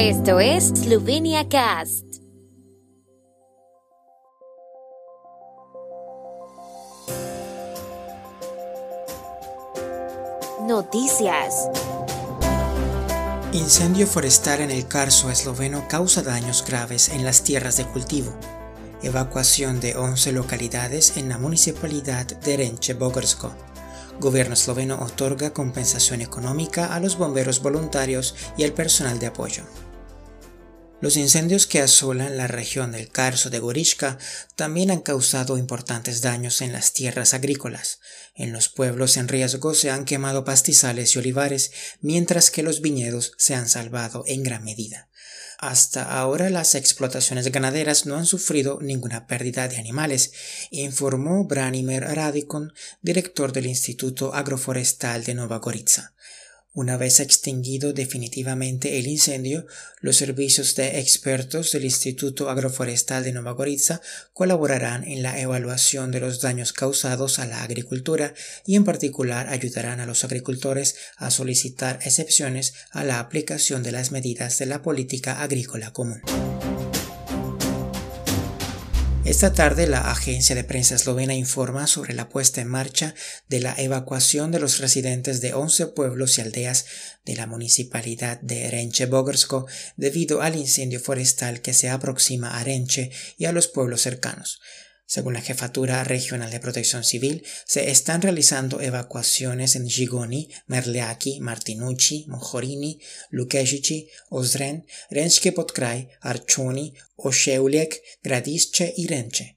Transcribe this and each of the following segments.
Esto es Slovenia Cast. Noticias. Incendio forestal en el Carso esloveno causa daños graves en las tierras de cultivo. Evacuación de 11 localidades en la municipalidad de Renche Bogorsko. Gobierno esloveno otorga compensación económica a los bomberos voluntarios y al personal de apoyo. Los incendios que asolan la región del Carso de Gorishka también han causado importantes daños en las tierras agrícolas. En los pueblos en riesgo se han quemado pastizales y olivares, mientras que los viñedos se han salvado en gran medida. Hasta ahora las explotaciones ganaderas no han sufrido ninguna pérdida de animales, informó Branimir Radikon, director del Instituto Agroforestal de Nova Gorica. Una vez extinguido definitivamente el incendio, los servicios de expertos del Instituto Agroforestal de Nova Gorica colaborarán en la evaluación de los daños causados a la agricultura y en particular ayudarán a los agricultores a solicitar excepciones a la aplicación de las medidas de la política agrícola común. Esta tarde la agencia de prensa eslovena informa sobre la puesta en marcha de la evacuación de los residentes de 11 pueblos y aldeas de la municipalidad de Renche Bogorsko debido al incendio forestal que se aproxima a Renche y a los pueblos cercanos. Según la Jefatura Regional de Protección Civil, se están realizando evacuaciones en Gigoni, Merleaki, Martinucci, Mojorini, Lukesici, Ozren, Renske Podkraj, Archoni, Osheuliek, Gradisce y Renche.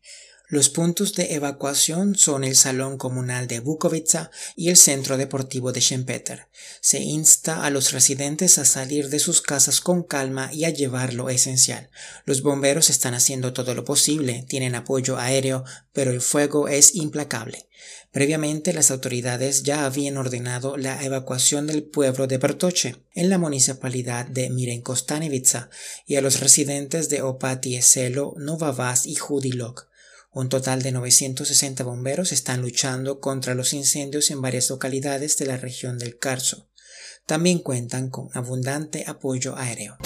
Los puntos de evacuación son el Salón Comunal de Bukovica y el Centro Deportivo de Schempeter. Se insta a los residentes a salir de sus casas con calma y a llevar lo esencial. Los bomberos están haciendo todo lo posible, tienen apoyo aéreo, pero el fuego es implacable. Previamente las autoridades ya habían ordenado la evacuación del pueblo de Bertoche, en la municipalidad de Mirenkostanevica, y a los residentes de Opati Selo, Novavas y Judilok. Un total de 960 bomberos están luchando contra los incendios en varias localidades de la región del Carso. También cuentan con abundante apoyo aéreo.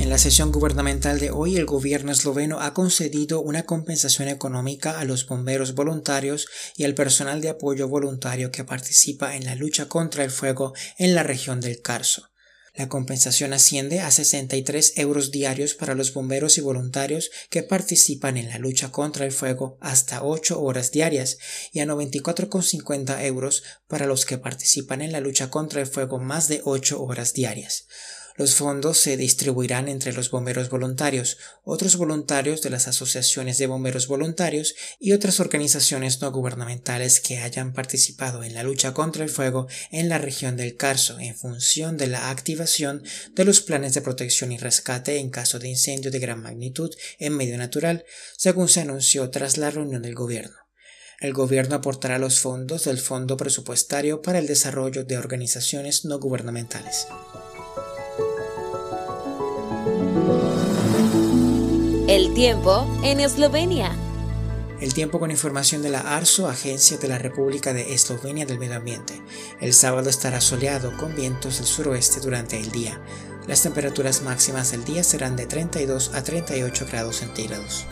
En la sesión gubernamental de hoy, el gobierno esloveno ha concedido una compensación económica a los bomberos voluntarios y al personal de apoyo voluntario que participa en la lucha contra el fuego en la región del Carso. La compensación asciende a 63 euros diarios para los bomberos y voluntarios que participan en la lucha contra el fuego hasta 8 horas diarias y a 94,50 euros para los que participan en la lucha contra el fuego más de 8 horas diarias. Los fondos se distribuirán entre los bomberos voluntarios, otros voluntarios de las asociaciones de bomberos voluntarios y otras organizaciones no gubernamentales que hayan participado en la lucha contra el fuego en la región del Carso en función de la activación de los planes de protección y rescate en caso de incendio de gran magnitud en medio natural, según se anunció tras la reunión del gobierno. El gobierno aportará los fondos del Fondo Presupuestario para el Desarrollo de Organizaciones No Gubernamentales. El tiempo en Eslovenia. El tiempo con información de la ARSO, Agencia de la República de Eslovenia del Medio Ambiente. El sábado estará soleado con vientos del suroeste durante el día. Las temperaturas máximas del día serán de 32 a 38 grados centígrados.